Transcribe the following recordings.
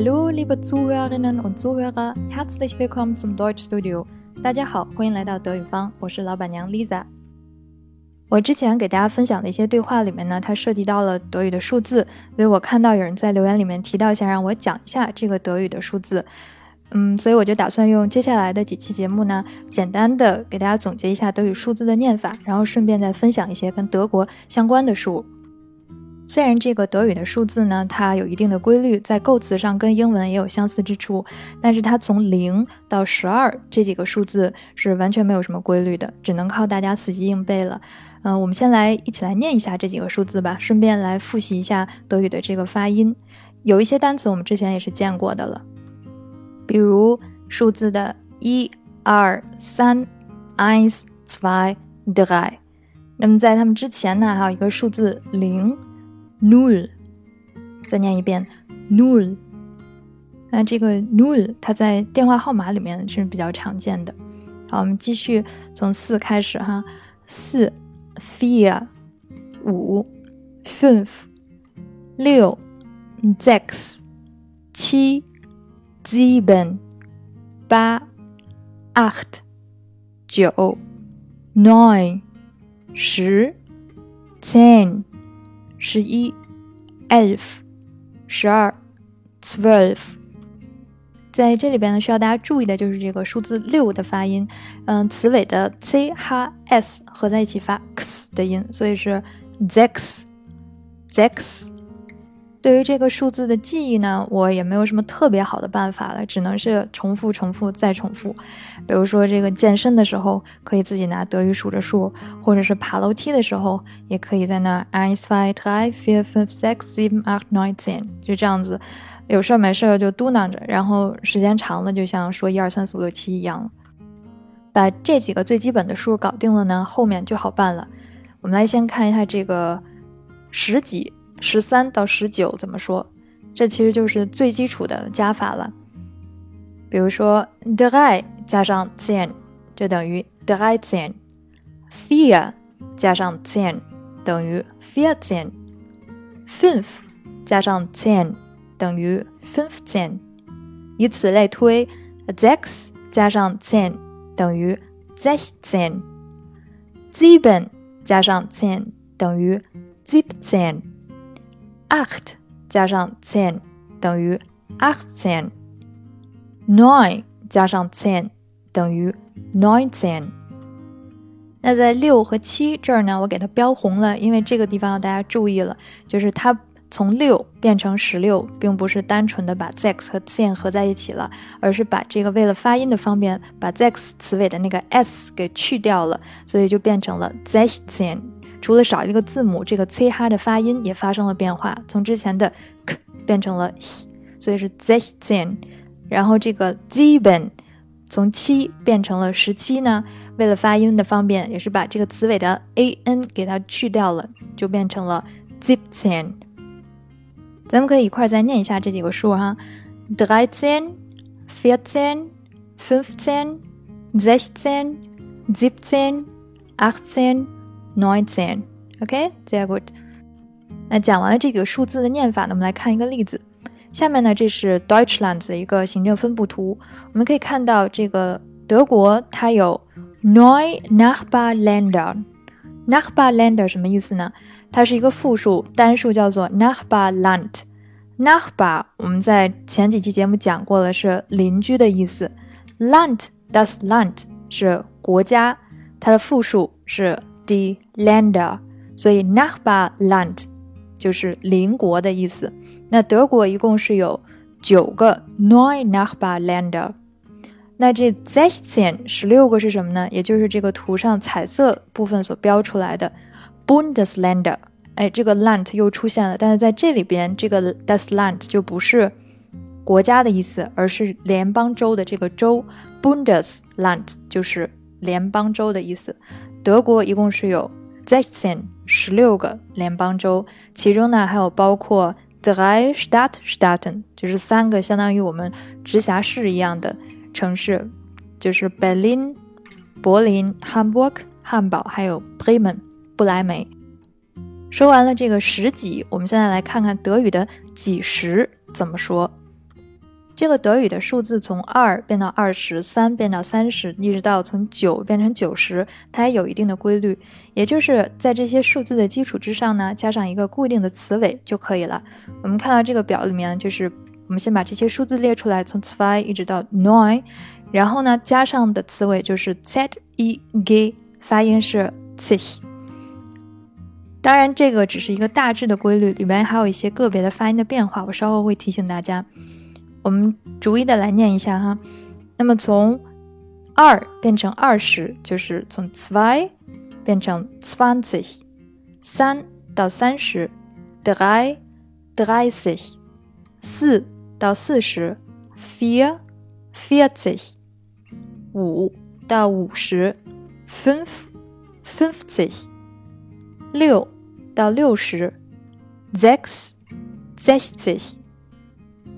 Hallo, liebe Zuhörerinnen und Zuhörer, herzlich willkommen zum Deutsch Studio。大家好，欢迎来到德语方，我是老板娘 Lisa。我之前给大家分享的一些对话里面呢，它涉及到了德语的数字，所以我看到有人在留言里面提到，想让我讲一下这个德语的数字。嗯，所以我就打算用接下来的几期节目呢，简单的给大家总结一下德语数字的念法，然后顺便再分享一些跟德国相关的数。虽然这个德语的数字呢，它有一定的规律，在构词上跟英文也有相似之处，但是它从零到十二这几个数字是完全没有什么规律的，只能靠大家死记硬背了。嗯，我们先来一起来念一下这几个数字吧，顺便来复习一下德语的这个发音。有一些单词我们之前也是见过的了。比如数字的一、二、三，eins、zwei、drei。那么在它们之前呢，还有一个数字零，null。再念一遍，null。那这个 null 它在电话号码里面是比较常见的。好，我们继续从四开始哈，四，vier，五，fünf，六，sechs，七。sieben, 八 acht, 九 neun, 十 zehn, 十一，elf，十二，twelve。在这里边呢，需要大家注意的就是这个数字六的发音，嗯，词尾的 c、哈、s 合在一起发 x 的音，所以是 z x z x。对于这个数字的记忆呢，我也没有什么特别好的办法了，只能是重复、重复再重复。比如说，这个健身的时候可以自己拿德语数着数，或者是爬楼梯的时候，也可以在那 eins zwei drei vier fünf sechs sieben acht neun zehn，就这样子，有事儿没事儿就嘟囔着，然后时间长了，就像说一二三四五六七一样。把这几个最基本的数搞定了呢，后面就好办了。我们来先看一下这个十几。十三到十九怎么说？这其实就是最基础的加法了。比如说，drei 加上 zehn 就等于 dreizehn；vier 加上 zehn 等于 vierzehn；fünf 加上 zehn 等于 fünfzehn。以此类推，sechs 加上 zehn 等于 sechzehn；sieben 加上 zehn 等于 siebzehn。Acht 加上 zehn 等于 achtzehn，nine 加上 zehn 等于 neunzehn。那在六和七这儿呢，我给它标红了，因为这个地方要大家注意了，就是它从六变成十六，并不是单纯的把 zex 和 z e n 合在一起了，而是把这个为了发音的方便，把 zex 词尾的那个 s 给去掉了，所以就变成了 Zech Zen。除了少一个字母，这个 c 哈的发音也发生了变化，从之前的 k 变成了 h，所以是 zehn。然后这个 sieben 从七变成了十七呢，为了发音的方便，也是把这个词尾的 a n 给它去掉了，就变成了 siebzehn。咱们可以一块儿再念一下这几个数哈：dreizehn、vierzehn、fünfzehn、sechzehn、siebzehn、achtzehn。nineteen。OK，结果。那讲完了这个数字的念法呢，我们来看一个例子。下面呢，这是 Deutschland 的一个行政分布图，我们可以看到这个德国它有 neun Nachbarländer。Nachbarländer 什么意思呢？它是一个复数，单数叫做 Nachbarland。Nachbar 我们在前几期节目讲过了，是邻居的意思。Land das Land 是国家，它的复数是 die Länder，所以 Nachbarland 就是邻国的意思。那德国一共是有九个 n e u Nachbarländer。那这 sechzehn 十六个是什么呢？也就是这个图上彩色部分所标出来的 Bundesländer。哎，这个 Land 又出现了，但是在这里边，这个 das Land 就不是国家的意思，而是联邦州的这个州。Bundesland 就是联邦州的意思。德国一共是有 sechzehn 十六个联邦州，其中呢还有包括 drei Stadtstaaten，就是三个相当于我们直辖市一样的城市，就是 Berlin 柏林、Hamburg 汉堡，还有 Bremen 不来梅。说完了这个十几，我们现在来看看德语的几十怎么说。这个德语的数字从二变到二十三，变到三十，一直到从九变成九十，它也有一定的规律。也就是在这些数字的基础之上呢，加上一个固定的词尾就可以了。我们看到这个表里面，就是我们先把这些数字列出来，从 zwei 一直到 neun，然后呢，加上的词尾就是 z e g，发音是 z。当然，这个只是一个大致的规律，里面还有一些个别的发音的变化，我稍后会提醒大家。我们逐一的来念一下哈。那么从二变成二十，就是从 zwei 变成 zwanzig；三到三十，drei dreißig；四到四十，vier vierzig；五到五十，fünf fünfzig；六到六十，sechs sechzig；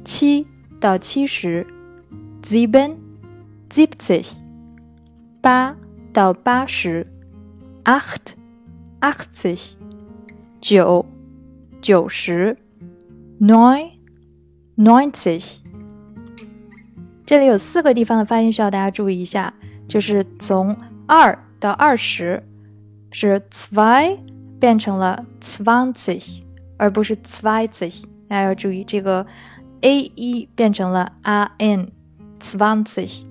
七。到七十，sieben, siebzig；八到八十，acht, achtzig；九九十，neun, neunzig。这里有四个地方的发音需要大家注意一下，就是从二到二十是 zwei 变成了 zwanzig，而不是 zwanzig。大家要注意这个。A 一变成了 r n，zwanzig。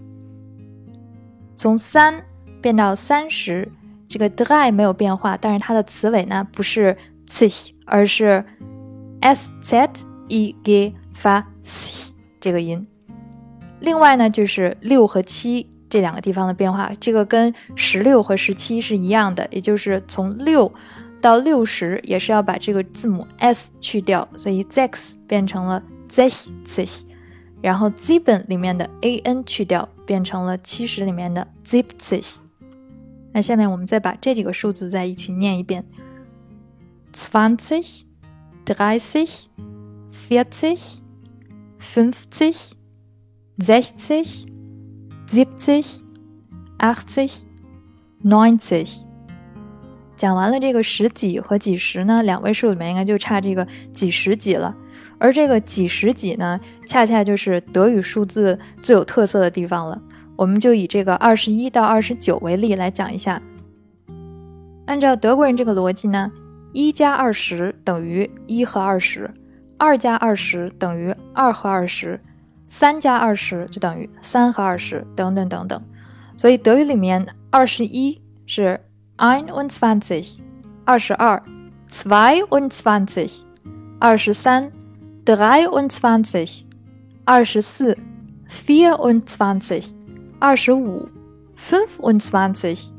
从三变到三十，这个 drei 没有变化，但是它的词尾呢不是 z i 而是 s z e g 发 s 这个音。另外呢，就是六和七这两个地方的变化，这个跟十六和十七是一样的，也就是从六到六十也是要把这个字母 s 去掉，所以 six 变成了。Zeh zeh，然后基本里面的 a n 去掉，变成了七十里面的 zip zeh。那下面我们再把这几个数字再一起念一遍：zwanzig, dreißig, vierzig, fünfzig, sechzig, siebzig, achtzig, neunzig。讲完了这个十几和几十呢，两位数里面应该就差这个几十几了。而这个几十几呢，恰恰就是德语数字最有特色的地方了。我们就以这个二十一到二十九为例来讲一下。按照德国人这个逻辑呢，一加二十等于一和二十，二加二十等于二和二十，三加二十就等于三和二十，等等等等。所以德语里面二十一是 einundzwanzig，二十二 zweiundzwanzig，二十三。23, 24, 24, 25, 25,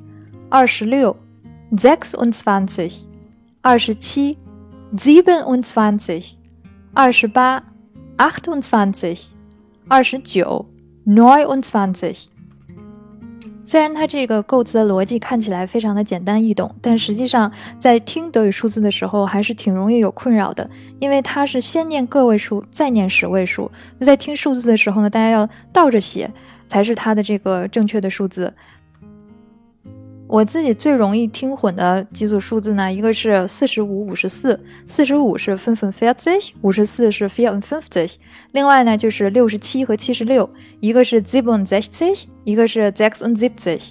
26, 26, 27, 27, 28, 28, 29, 29. 虽然它这个构词的逻辑看起来非常的简单易懂，但实际上在听德语数字的时候还是挺容易有困扰的，因为它是先念个位数，再念十位数。就在听数字的时候呢，大家要倒着写才是它的这个正确的数字。我自己最容易听混的几组数字呢，一个是四十五、五十四，四十五是 fünfundvierzig，五十四是 vierundfünfzig。另外呢，就是六十七和七十六，一个是 siebenundsechzig，一个是 sechsundsiebzig。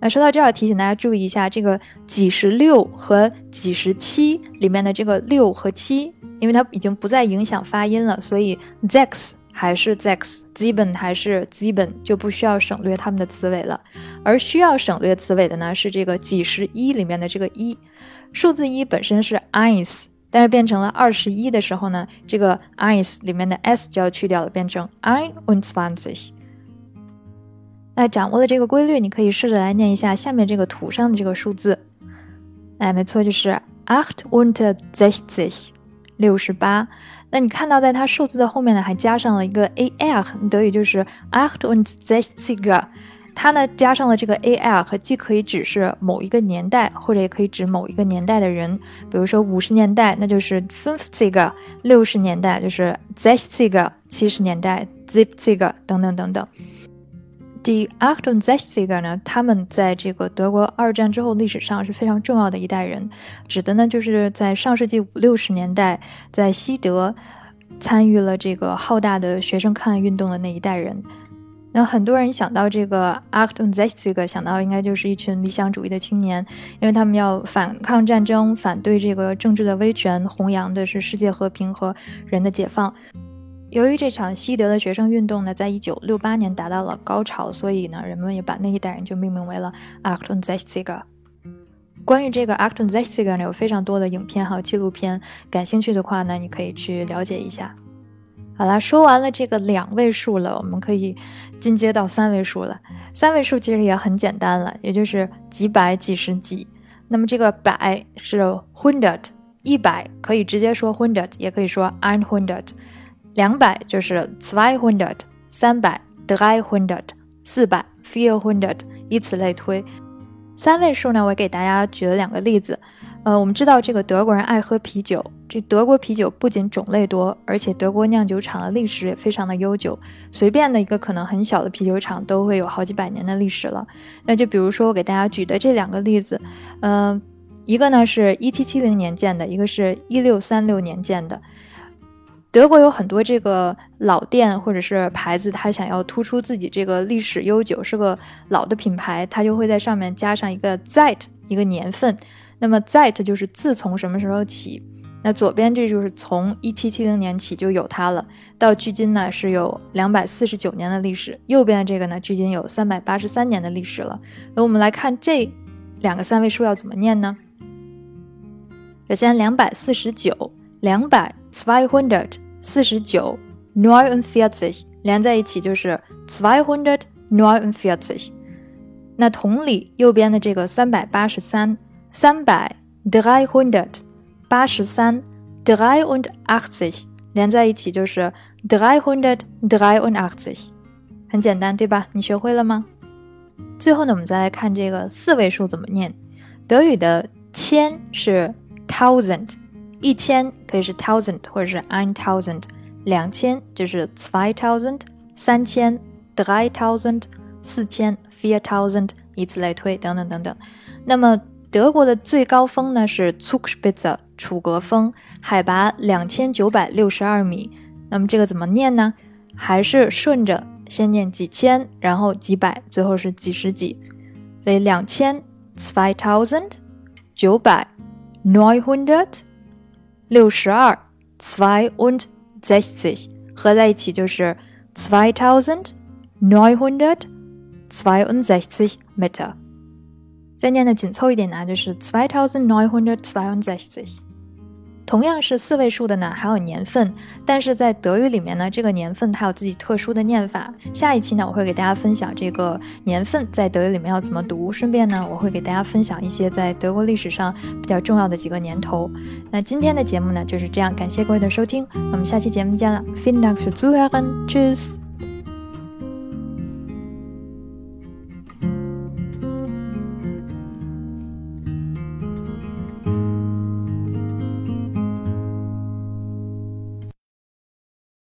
那说到这儿，提醒大家注意一下，这个几十六和几十七里面的这个六和七，因为它已经不再影响发音了，所以 sechs。还是 zex，基本还是基本就不需要省略它们的词尾了，而需要省略词尾的呢是这个几十一里面的这个一，数字一本身是 eins，但是变成了二十一的时候呢，这个 eins 里面的 s 就要去掉了，变成 einundzwanzig。那掌握了这个规律，你可以试着来念一下下面这个图上的这个数字，哎，没错，就是 achtundsechzig，六十八。那你看到，在它数字的后面呢，还加上了一个 al，德语就是 a c h t u n d z e i g 它呢加上了这个 a l，既可以指是某一个年代，或者也可以指某一个年代的人。比如说五十年代，那就是 fünfzig；六十年代就是 sechzig；七十年代 siebzig 等等等等。Die Achtundzwanziger 呢，他们在这个德国二战之后历史上是非常重要的一代人，指的呢就是在上世纪五六十年代，在西德参与了这个浩大的学生抗议运动的那一代人。那很多人想到这个 Achtung，想到应该就是一群理想主义的青年，因为他们要反抗战争，反对这个政治的威权，弘扬的是世界和平和人的解放。由于这场西德的学生运动呢，在一九六八年达到了高潮，所以呢，人们也把那一代人就命名为了 Achtung Zestiger。关于这个 Achtung Zestiger 呢，有非常多的影片还有纪录片，感兴趣的话呢，你可以去了解一下。好了，说完了这个两位数了，我们可以进阶到三位数了。三位数其实也很简单了，也就是几百、几十几。那么这个百是 hundred，一百可以直接说 hundred，也可以说 ein hundred。两百就是 zwei hundred，三百 drei hundred，四百 vier hundred，以此类推。三位数呢，我给大家举了两个例子。呃，我们知道这个德国人爱喝啤酒，这德国啤酒不仅种类多，而且德国酿酒厂的历史也非常的悠久，随便的一个可能很小的啤酒厂都会有好几百年的历史了。那就比如说我给大家举的这两个例子，嗯，一个呢是一七七零年建的，一个是一六三六年建的。德国有很多这个老店或者是牌子，它想要突出自己这个历史悠久，是个老的品牌，它就会在上面加上一个 Zeit，一个年份。那么 z e t 就是自从什么时候起？那左边这就是从一七七零年起就有它了，到距今呢是有两百四十九年的历史。右边的这个呢，距今有三百八十三年的历史了。那我们来看这两个三位数要怎么念呢？首先两百四十九，两百 zwei hundert 四十九 neunundvierzig 连在一起就是 zwei hundert neunundvierzig。那同理，右边的这个三百八十三。三百，dreihundert，八十三，dreiundachtzig，连在一起就是 dreihundertdreiundachtzig，很简单，对吧？你学会了吗？最后呢，我们再来看这个四位数怎么念。德语的千是 tausend，一千可以是 thousand 或者是 ein thousand，两千就是 zwei thousand，三千 drei thousand，四千 vier thousand，以此类推，等等等等。那么德国的最高峰呢是 Zugspitze 楚格峰，海拔两千九百六十二米。那么这个怎么念呢？还是顺着先念几千，然后几百，最后是几十几。所以两千 zwei thousand 九百 neunhundert 六十二 zwei und sechzig 合在一起就是 zwei thousand neunhundert zweiundsechzig Meter。再念的紧凑一点呢，就是 zwei tausend neunhundert zweiundsechzig。 同样是四位数的呢，还有年份，但是在德语里面呢，这个年份它有自己特殊的念法。下一期呢，我会给大家分享这个年份在德语里面要怎么读，顺便呢，我会给大家分享一些在德国历史上比较重要的几个年头。那今天的节目呢就是这样，感谢各位的收听，我们下期节目见了。f i n d a n k für Zuhören，Tschüss。